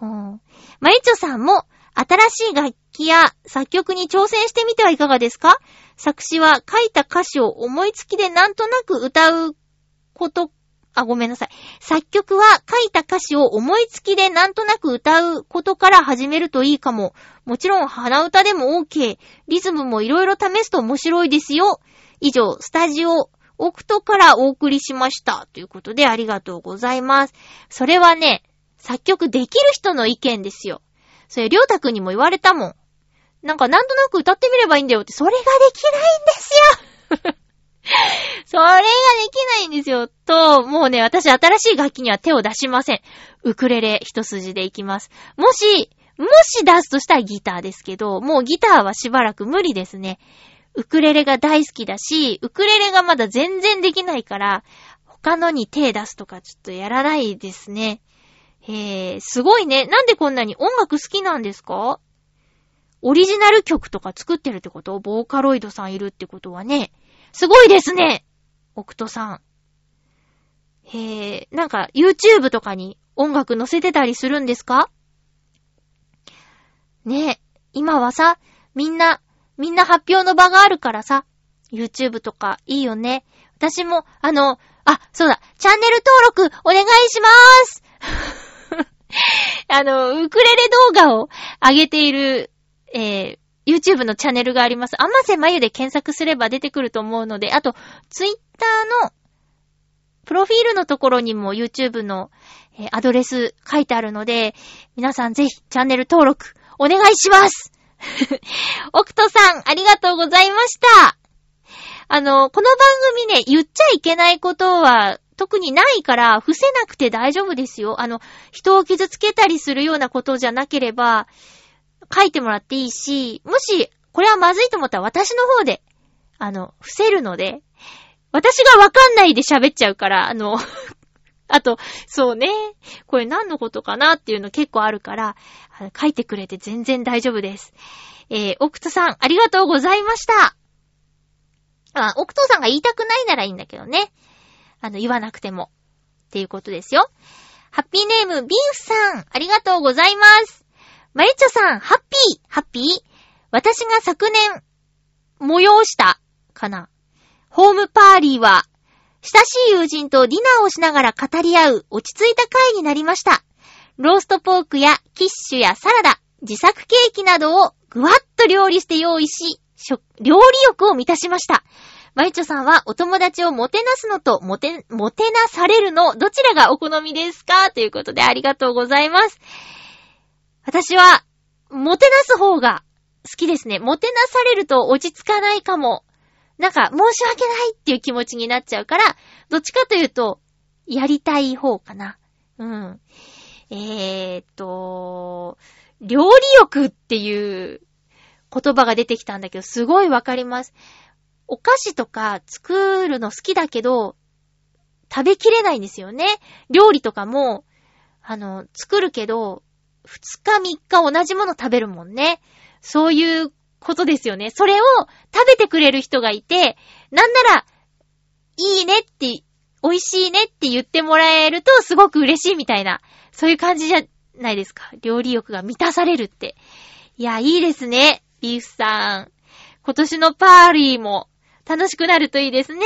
うん。まゆちょさんも、新しい楽器や作曲に挑戦してみてはいかがですか？作詞は書いた歌詞を思いつきでなんとなく歌うことあ、ごめんなさい。作曲は書いた歌詞を思いつきでなんとなく歌うことから始めるといいかも。もちろん鼻歌でも OK。リズムもいろいろ試すと面白いですよ。以上、スタジオ、オクトからお送りしました。ということでありがとうございます。それはね、作曲できる人の意見ですよ。それ、りょうたくんにも言われたもん。なんかなんとなく歌ってみればいいんだよって、それができないんですよ それができないんですよ。と、もうね、私新しい楽器には手を出しません。ウクレレ一筋でいきます。もし、もし出すとしたらギターですけど、もうギターはしばらく無理ですね。ウクレレが大好きだし、ウクレレがまだ全然できないから、他のに手出すとかちょっとやらないですね。へー、すごいね。なんでこんなに音楽好きなんですか？オリジナル曲とか作ってるってこと？ボーカロイドさんいるってことはね。すごいですね。オクトさん。へえ、なんか YouTube とかに音楽載せてたりするんですか？ねえ、今はさ、みんな、みんな発表の場があるからさ、YouTube とかいいよね。私も、あの、あ、そうだ、チャンネル登録お願いしまーす。あの、ウクレレ動画を上げている、えー、YouTube のチャンネルがあります。あませまゆで検索すれば出てくると思うので、あと、Twitter の、プロフィールのところにも YouTube の、え、アドレス書いてあるので、皆さんぜひチャンネル登録お願いします オクトさん、ありがとうございました。あの、この番組ね、言っちゃいけないことは特にないから、伏せなくて大丈夫ですよ。あの、人を傷つけたりするようなことじゃなければ、書いてもらっていいし、もし、これはまずいと思ったら私の方で、あの、伏せるので、私がわかんないで喋っちゃうから、あの あと、そうね、これ何のことかなっていうの結構あるから、書いてくれて全然大丈夫です。えー、オクトさん、ありがとうございました。あ、オクトさんが言いたくないならいいんだけどね。あの、言わなくても。っていうことですよ。ハッピーネーム、ビーフさん、ありがとうございます。マリチョさん、ハッピー、ハッピー私が昨年、催したかな。ホームパーリーは、親しい友人とディナーをしながら語り合う落ち着いた会になりました。ローストポークやキッシュやサラダ、自作ケーキなどをぐわっと料理して用意し、料理欲を満たしました。マイチョさんはお友達をもてなすのともて、もてなされるの、どちらがお好みですか？ということでありがとうございます。私は、もてなす方が好きですね。もてなされると落ち着かないかも。なんか、申し訳ないっていう気持ちになっちゃうから、どっちかというと、やりたい方かな。うん。えーっと、料理欲っていう言葉が出てきたんだけど、すごいわかります。お菓子とか作るの好きだけど、食べきれないんですよね。料理とかも、あの、作るけど、二日三日同じもの食べるもんね。そういうことですよね。それを食べてくれる人がいて、なんなら、いいねって、美味しいねって言ってもらえるとすごく嬉しいみたいな、そういう感じじゃないですか。料理欲が満たされるって。いや、いいですね。ビーフさん。今年のパーリーも楽しくなるといいですね。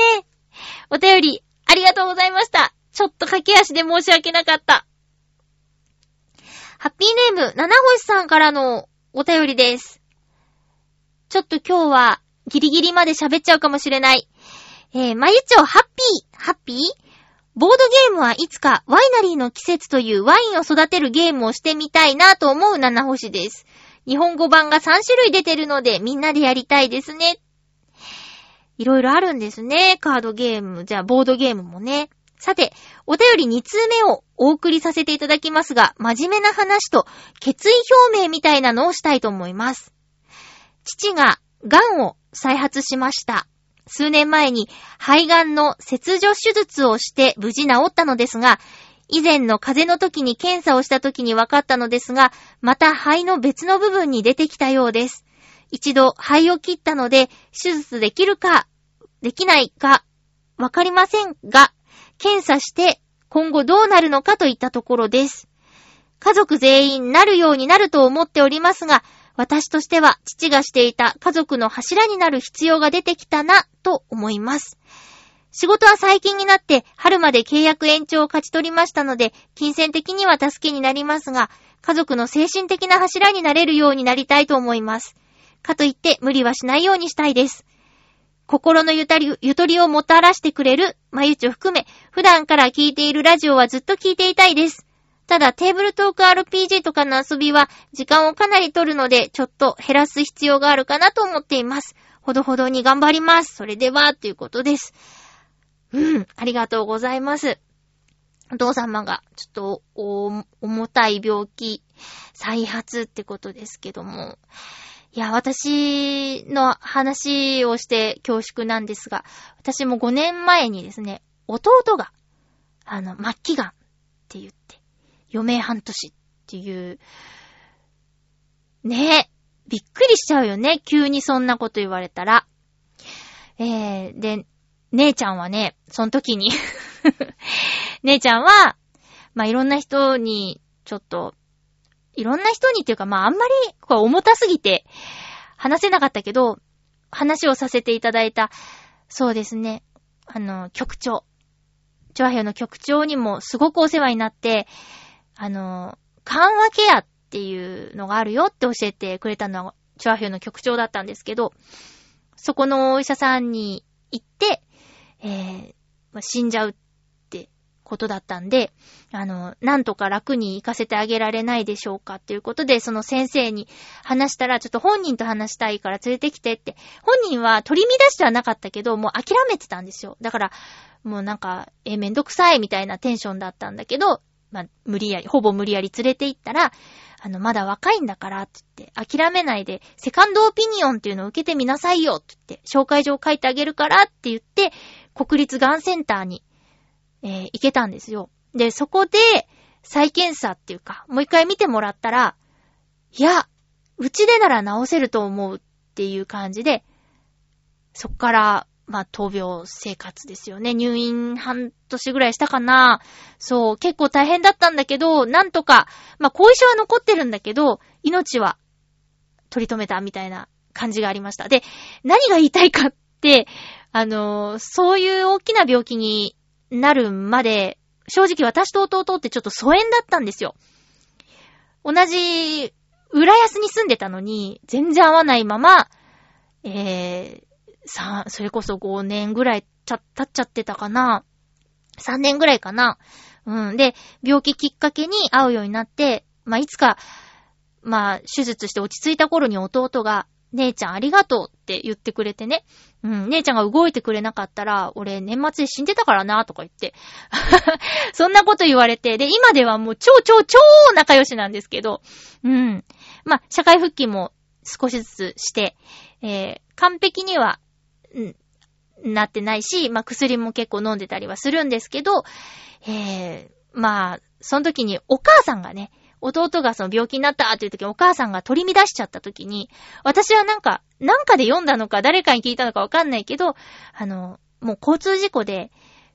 お便り、ありがとうございました。ちょっと駆け足で申し訳なかった。ハッピーネーム、七星さんからのお便りです。ちょっと今日はギリギリまで喋っちゃうかもしれない。えー、まゆちょ、ハッピー、ハッピー？ボードゲームはいつかワイナリーの季節というワインを育てるゲームをしてみたいなと思う七星です。日本語版が3種類出てるのでみんなでやりたいですね。いろいろあるんですね。カードゲーム、じゃあボードゲームもね。さて、お便り2通目をお送りさせていただきますが、真面目な話と決意表明みたいなのをしたいと思います。父が癌を再発しました。数年前に肺癌の切除手術をして無事治ったのですが、以前の風邪の時に検査をした時に分かったのですが、また肺の別の部分に出てきたようです。一度肺を切ったので、手術できるか、できないか、わかりませんが、検査して今後どうなるのかといったところです。家族全員なるようになると思っておりますが、私としては父がしていた家族の柱になる必要が出てきたな、と思います。仕事は最近になって春まで契約延長を勝ち取りましたので、金銭的には助けになりますが、家族の精神的な柱になれるようになりたいと思います。かといって無理はしないようにしたいです。心のゆたり、ゆとりをもたらしてくれる、まゆちを含め、普段から聞いているラジオはずっと聞いていたいです。ただ、テーブルトーク RPG とかの遊びは、時間をかなり取るので、ちょっと減らす必要があるかなと思っています。ほどほどに頑張ります。それでは、ということです。うん、ありがとうございます。お父様が、ちょっと、お、重たい病気、再発ってことですけども。いや、私の話をして恐縮なんですが、私も5年前にですね、弟が、あの、末期癌って言って、余命半年っていう、ねえ、びっくりしちゃうよね、急にそんなこと言われたら。えー、で、姉ちゃんはね、その時に 姉ちゃんは、まあ、いろんな人に、ちょっと、いろんな人にっていうか、まあ、あんまり、こう、重たすぎて、話せなかったけど、話をさせていただいた、そうですね、あの、局長。チョアヘヨの局長にもすごくお世話になって、あの、緩和ケアっていうのがあるよって教えてくれたのは、チョアヘヨの局長だったんですけど、そこのお医者さんに行って、えー、死んじゃうことだったんで、あの、なんとか楽に行かせてあげられないでしょうかっていうことで、その先生に話したら、ちょっと本人と話したいから連れてきてって、本人は取り乱してはなかったけど、もう諦めてたんですよ。だから、もうなんか、えめんどくさいみたいなテンションだったんだけど、まあ、無理やり、ほぼ無理やり連れて行ったら、あの、まだ若いんだからって言って、諦めないで、セカンドオピニオンっていうのを受けてみなさいよって言って、紹介状書いてあげるからって言って、国立がんセンターにえー、行けたんですよ。で、そこで、再検査っていうか、もう一回見てもらったら、いや、うちでなら治せると思うっていう感じで、そっから、まあ、闘病生活ですよね。入院半年ぐらいしたかな。そう、結構大変だったんだけど、なんとか、まあ、後遺症は残ってるんだけど、命は取り留めたみたいな感じがありました。で、何が言いたいかって、あのー、そういう大きな病気になるまで、正直私と弟ってちょっと疎遠だったんですよ。同じ、浦安に住んでたのに、全然会わないまま、えー、さ、それこそ5年ぐらい経っちゃってたかな。3年ぐらいかな。うん。で、病気きっかけに会うようになって、まあ、いつか、まあ、手術して落ち着いた頃に弟が、姉ちゃんありがとうって言ってくれてね。うん、姉ちゃんが動いてくれなかったら、俺年末で死んでたからな、とか言って。そんなこと言われて、で、今ではもう超超超仲良しなんですけど、うん。まあ、社会復帰も少しずつして、えー、完璧には、うん、なってないし、まあ、薬も結構飲んでたりはするんですけど、えー、まあ、その時にお母さんがね、弟がその病気になったっていう時お母さんが取り乱しちゃった時に、私はなんか、なんかで読んだのか誰かに聞いたのかわかんないけど、あの、もう交通事故で、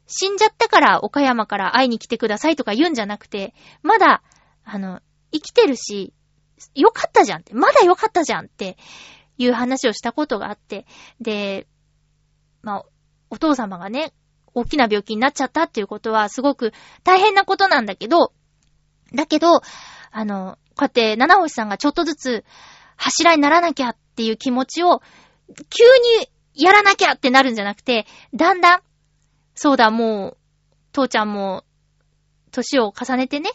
死んじゃったから岡山から会いに来てくださいとか言うんじゃなくて、まだ、あの、生きてるし、よかったじゃんって、まだよかったじゃんっていう話をしたことがあって、で、まあ、お父様がね、大きな病気になっちゃったっていうことはすごく大変なことなんだけど、だけど、あの、こうやって七星さんがちょっとずつ柱にならなきゃっていう気持ちを、急にやらなきゃってなるんじゃなくて、だんだん、そうだ、もう、父ちゃんも、年を重ねてね、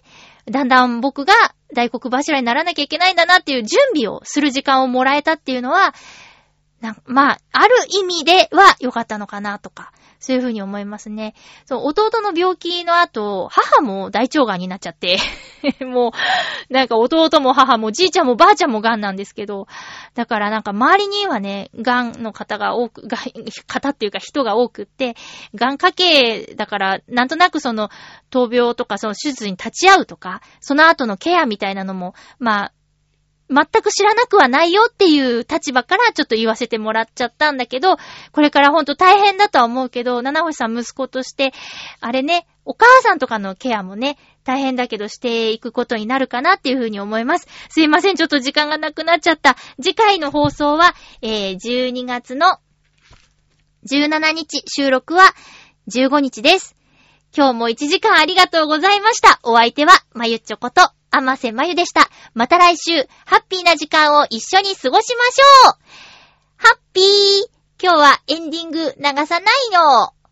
だんだん僕が大黒柱にならなきゃいけないんだなっていう準備をする時間をもらえたっていうのは、まあ、ある意味では良かったのかなとか、そういうふうに思いますね。そう、弟の病気の後、母も大腸がんになっちゃって、もう、なんか弟も母もじいちゃんもばあちゃんもがんなんですけど、だからなんか周りにはね、がんの方が多く、が方っていうか人が多くって、がん家系だから、なんとなくその、闘病とかその手術に立ち会うとか、その後のケアみたいなのも、まあ、全く知らなくはないよっていう立場からちょっと言わせてもらっちゃったんだけど、これからほんと大変だとは思うけど、七星さん息子として、あれね、お母さんとかのケアもね、大変だけどしていくことになるかなっていうふうに思います。すいません、ちょっと時間がなくなっちゃった。次回の放送は、えー、12月の17日、収録は15日です。今日も1時間ありがとうございました。お相手は、まゆっちょこと、あませまゆでした。また来週、ハッピーな時間を一緒に過ごしましょう。ハッピー。今日はエンディング流さないの。